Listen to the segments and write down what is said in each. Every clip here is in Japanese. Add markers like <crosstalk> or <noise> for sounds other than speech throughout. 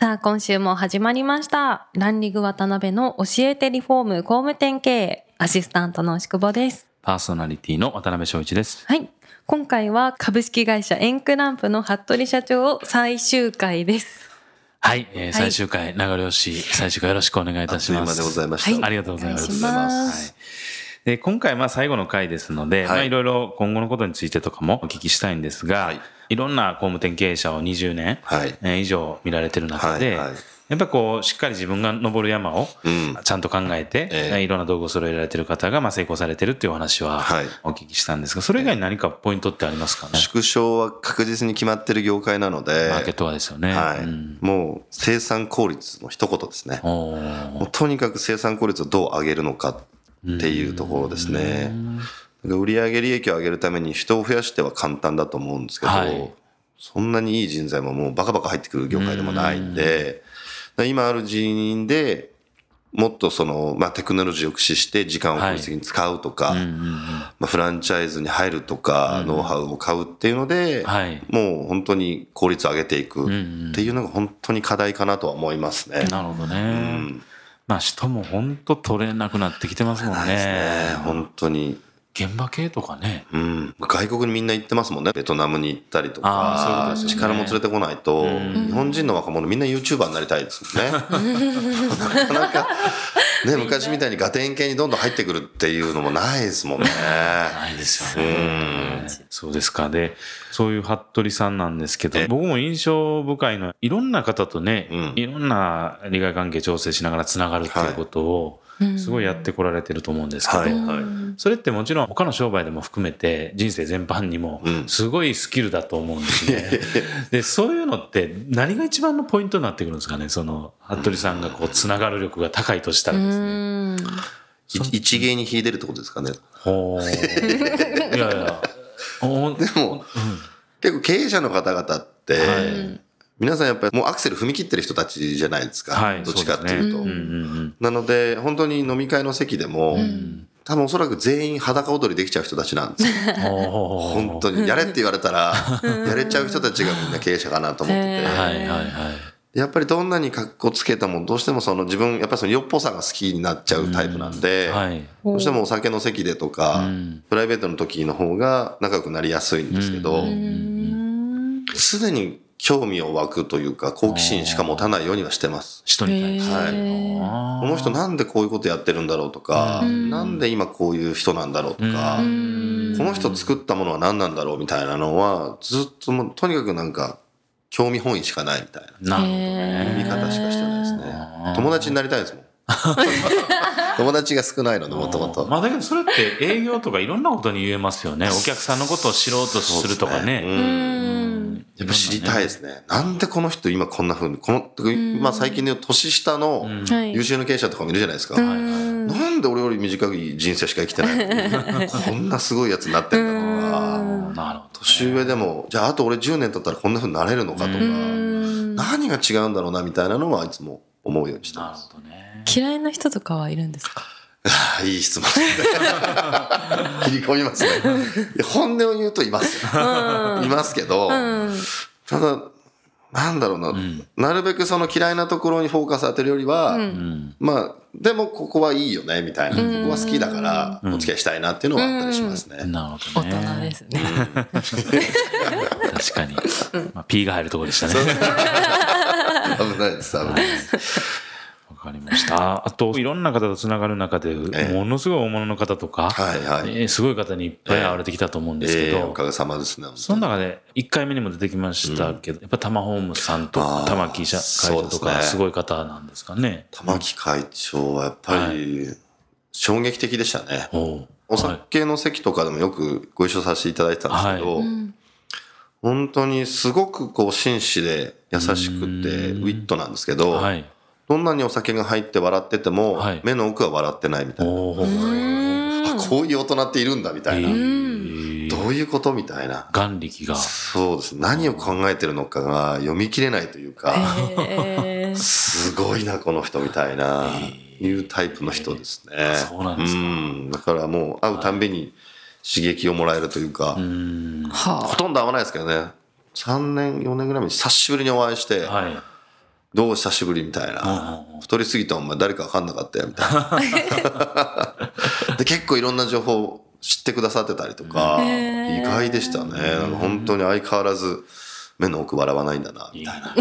さあ今週も始まりました。ランリング渡辺の教えてリフォーム工務店経営アシスタントの牛久保です。パーソナリティの渡辺翔一です。はい。今回は株式会社エンクランプの服部社長を最終回です。はい、えー最終回、流れ星、最終回よろしくお願いいたします。あっという間でございました。はい。ありがとうございます。で今回、まあ最後の回ですので、はい。まあいろいろ今後のことについてとかもお聞きしたいんですが、はい。い、ろんな工務店経営者を20年、以上見られてる中で、はいはい。やっぱりこう、しっかり自分が登る山をうん。ちゃんと考えて、ええ。いろんな道具を揃えられてる方がまあ成功されてるっていうお話ははい。お聞きしたんですが、それ以外に何かポイントってありますかね？縮小は確実に決まってる業界なので、マーケットはですよね。はい。うん。もう生産効率の一言ですね。とにかく生産効率をどう上げるのかっていうところですね。売上利益を上げるために人を増やしては簡単だと思うんですけど、はい。そんなにいい人材ももうバカバカ入ってくる業界でもないんで、だから今ある人員でもっとその、まあ、テクノロジーを駆使して時間を効率的に使うとか、まあ、フランチャイズに入るとか、ノウハウを買うっていうので、はい。もう本当に効率を上げていくっていうのが本当に課題かなとは思いますね。なるほどね。まあ人も本当取れなくなってきてますもんねね。。本当に。現場系とかね。うん、外国にみんな行ってますもんね。ベトナムに行ったりとか、ね力も連れてこないと、日本人の若者みんな YouTuber になりたいですもんね。<laughs> なかなか、ね、昔みたいにガテン系にどんどん入ってくるっていうのもないですもんね。ないですよね。そうですか。で、そういう服部さんなんですけど、僕も印象深いのは、いろんな方とね、うんいろんな利害関係調整しながらつながるっていうことを、すごいやってこられてると思うんですけど。それってもちろん他の商売でも含めて人生全般にもうんすごいスキルだと思うんですね。<laughs> で、そういうのって何が一番のポイントになってくるんですかね？その、服部さんがこう、つながる力が高いとしたらですね。い一芸に秀でるってことですかね？ほー。いやいや。<laughs> おでも、結構経営者の方々って、はい皆さんやっぱりもうアクセル踏み切ってる人たちじゃないですか。はい、どっちかっていうと。そうですねうんうんなので、本当に飲み会の席でも、多分おそらく全員裸踊りできちゃう人たちなんですよ。本当に。やれって言われたら、やれちゃう人たちがみんな経営者かなと思ってて。はいはいはい。やっぱりどんなに格好つけたもどうしてもその自分、やっぱりそのよっぽさが好きになっちゃうタイプなんで、はい。どうしてもお酒の席でとか、んプライベートの時の方が仲良くなりやすいんですけど、常に興味を湧くというか、好奇心しか持たないようにはしてます。人に対して。はい。あこの人なんでこういうことやってるんだろうとか、なんで今こういう人なんだろうとか、この人作ったものは何なんだろうみたいなのは、ずっともうとにかくなんか、興味本位しかないみたいなーなるほどね。言い方しかしてないですね。友達になりたいですもん。<laughs> 友達が少ないので、もともと。まあだけどそれって営業とかいろんなことに言えますよね。お客さんのことを知ろうとするとかね。うんやっぱ知りたいですね。なんでこの人今こんな風に、この、まあ最近で言う年下のはい。優秀な経営者とかもいるじゃないですか。なんで俺より短い人生しか生きてない <laughs> こんなすごいやつになってんだとか、な。るほど。年上でも、じゃああと俺10年経ったらこんな風になれるのかとか、何が違うんだろうなみたいなのはいつも思うようにしてなるます。ほどね。嫌いな人とかはいるんですか？あいい質問ですね。<laughs> 切り込みますね。本音を言うといますよ。いますけど、ただ、なんだろうな、なるべくその嫌いなところにフォーカス当てるよりは、まあ、でもここはいいよね、みたいな。ここは好きだから、お付き合いしたいなっていうのはあったりしますね。なるほ大どね。人ですね確かに。まあ、P が入るところでしたね。危ないです、危ないです。わかりました。あと、い。ろんな方とつながる中で、ええ。ものすごい大物の方とか、はいはい。えーすごい方にいっぱい会われてきたと思うんですけど、ええ。おかげさまですね。その中で、1回目にも出てきましたけど、やっぱ玉ホームさんとあー玉木社会長とか、すごい方なんですかね。玉木会長はやっぱり、衝撃的でしたね。お酒の席とかでもよくご一緒させていただいてたんですけど、は本当にすごくこう紳士で優しくてウィットなんですけど、はい。どんなにお酒が入って笑ってても、はい目の奥は笑ってないみたいな。あ、こういう大人っているんだみたいな。どういうことみたいな。眼力が。そうです。何を考えてるのかが読み切れないというか、えーすごいな、この人みたいな、いうタイプの人ですね。そうなんですかうんだからもう会うたんびに刺激をもらえるというか、ほとんど会わないですけどね。3年、4年ぐらい前に久しぶりにお会いして、はい。どう久しぶりみたいな。太りすぎたお前誰か分かんなかったよみたいな。<laughs> で結構いろんな情報知ってくださってたりとか、意外でしたね。本当に相変わらず目の奥笑わないんだな、みたいな。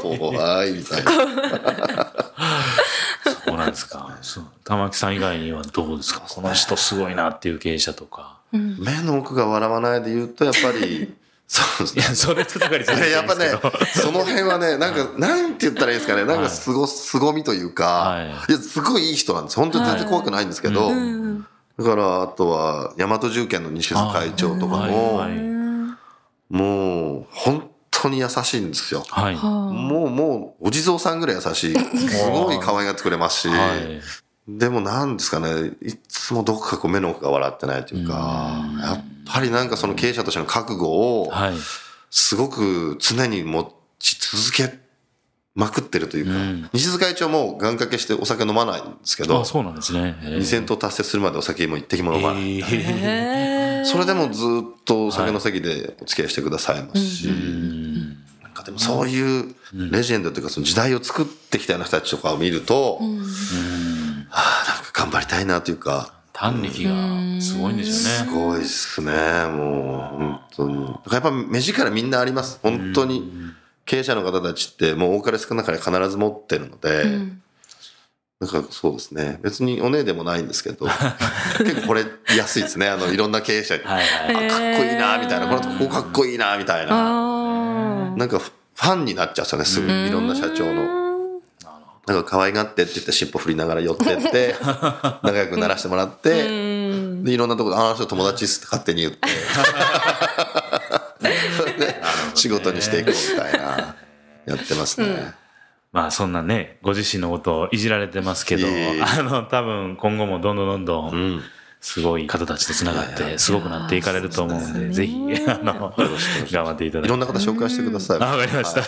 怖いみたいな。<laughs> そうなんですか。玉木さん以外にはどうですか？この人すごいなっていう経営者とか。目の奥が笑わないで言うと、やっぱり、そうですね。いや、それと高りさんやっぱねですけど、その辺はね、なんか、なんて言ったらいいですかね、なんかすご、凄みというか、はい。いや、すごいいい人なんです。本当に全然怖くないんですけど、だから、あとは、大和重建の西津会長とかも、はい。はいもう、本当に優しいんですよ。はい。もう、もう、お地蔵さんぐらい優しい。すごい可愛がってくれますし、はい。でもなんですかね、いつもどこかこう目の奥が笑ってないというか、やっぱりなんかその経営者としての覚悟を、はい。すごく常に持ち続けまくってるというか、うん西津会長も願掛けしてお酒飲まないんですけどあ、、そうなんですね。えー2000頭達成するまでお酒も一滴も飲まない。それでもずっとお酒の席でお付き合いしてくださいますし、うんなんかでもそういうレジェンドというかその時代を作ってきたような人たちとかを見ると、はあ、なんか頑張りたいなというか、胆力がすごいんですうね。ごいっすね、もう、本当に。だからやっぱ目力みんなあります。本当に。経営者の方たちってもう多かれ少なかれ必ず持ってるので、なんかそうですね。別にお姉でもないんですけど、<laughs> 結構これ安いですね。あの、いろんな経営者に。はいはい。あかっこいいな、みたいな。このとこかっこいいな、みたいな。あなんかファンになっちゃうんですよね、すぐ。いろんな社長の。なんか可愛がってって言って尻尾振りながら寄ってって、<laughs> 仲良くならしてもらって、で、いろんなところで、あの人友達っすって勝手に言って、<laughs> で仕事にしていこうみたいな、やってますね。まあそんなね、ご自身のことをいじられてますけど、あの多分今後もどんどんどんどうんん。すごい方たちと繋がって、すごくなっていかれると思うんで、ぜひ、あの、頑張っていただいて。いろんな方紹介してください。<laughs> あわかりました。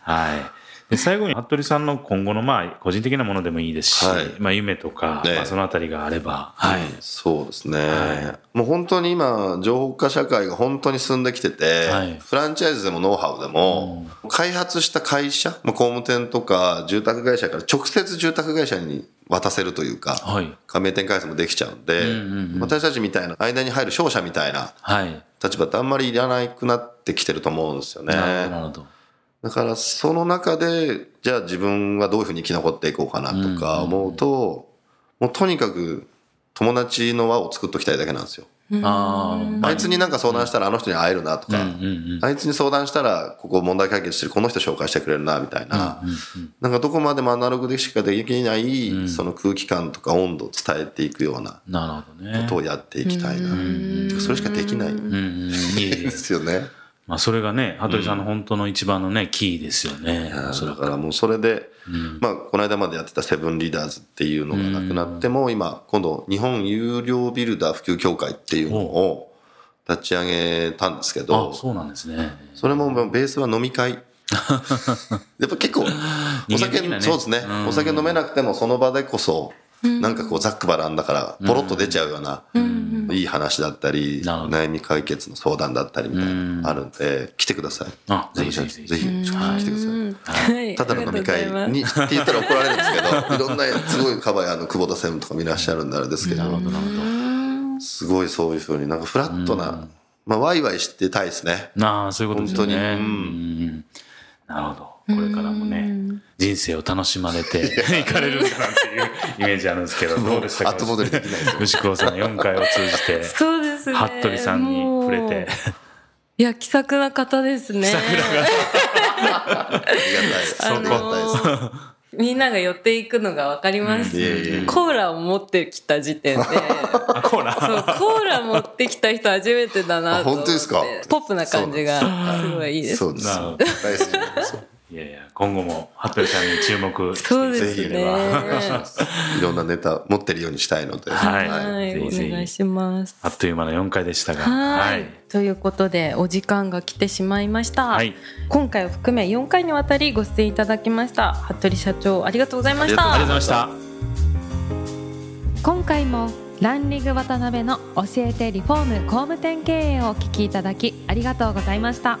はい。で最後に服部さんの今後のまあ個人的なものでもいいですし、はいまあ夢とか、ねまあそのあたりがあれば、はい。そうですね、はもう本当に今情報化社会が本当に進んできてて、はいフランチャイズでもノウハウでも、開発した会社、まあ、工務店とか住宅会社から直接住宅会社に渡せるというか、はい。加盟店開発もできちゃうんで、うんうんうん私たちみたいな間に入る商社みたいなはい。立場ってあんまりいらなくなってきてると思うんですよね。なるほど。だからその中でじゃあ自分はどういうふうに生き残っていこうかなとか思うと、もうとにかく友達の輪を作っときたいだけなんですよ。ああ、あいつになんか相談したらあの人に会えるなとか、うんうんあいつに相談したらここ問題解決してるこの人紹介してくれるなみたいな、うんうんなんかどこまでもアナログでしかできない、その空気感とか温度を伝えていくようななるほどね。ことをやっていきたいな、それしかできないですよね。<laughs> まあそれがね、羽鳥さんの本当の一番のね、キーですよね。それだからもうそれで、まあ、この間までやってたセブンリーダーズっていうのがなくなっても、今、今度、日本有料ビルダー普及協会っていうのを立ち上げたんですけあど、そうなんですね。それもベースは飲み会。<laughs> やっぱ結構、お酒、ね。そうですね、お酒飲めなくてもその場でこそ、なんかこうざっくばらんだから、ポロッと出ちゃうような、いい話だったり、悩み解決の相談だったりみたいなのがあるんで、来てください。あぜひぜひぜひぜひ、来てください。はい。ただの飲み会にって言ったら怒られるんですけど、いろんなすごいカバヤの久保田専務とかもいらっしゃるんであれですけど、すごいそういうふうになんかフラットな、まあワイワイしてたいですね。なあ、そういうことですよね。本当に。うんうん。なるほど。これから人生を楽しまれていかれるんだなっていうイメージあるんですけど、どうでしたか？後戻りできないですよ。牛久さん4回を通じて、そうですね。服部さんに触れて。いや気さくな方ですね。ありがたいです。あありがたいです。のみんなが寄っていくのが分かります、コーラを持ってきた時点で。<laughs> あ、コーラ？そうコーラ持ってきた人初めてだなと思って。あ本当ですか？ポップな感じがすごいいいですそうです。大好きです。いやいや今後も服部さんに注目していただければ、ね。<laughs> いろんなネタ持ってるようにしたいので。はい。はい、お願いします。あっという間の4回でしたが。はい。ということでお時間が来てしまいました、はい。今回を含め4回にわたりご出演いただきました。服部社長ありがとうございました。ありがとうございました。今回もランリング渡辺の教えてリフォーム工務店経営をお聞きいただきありがとうございました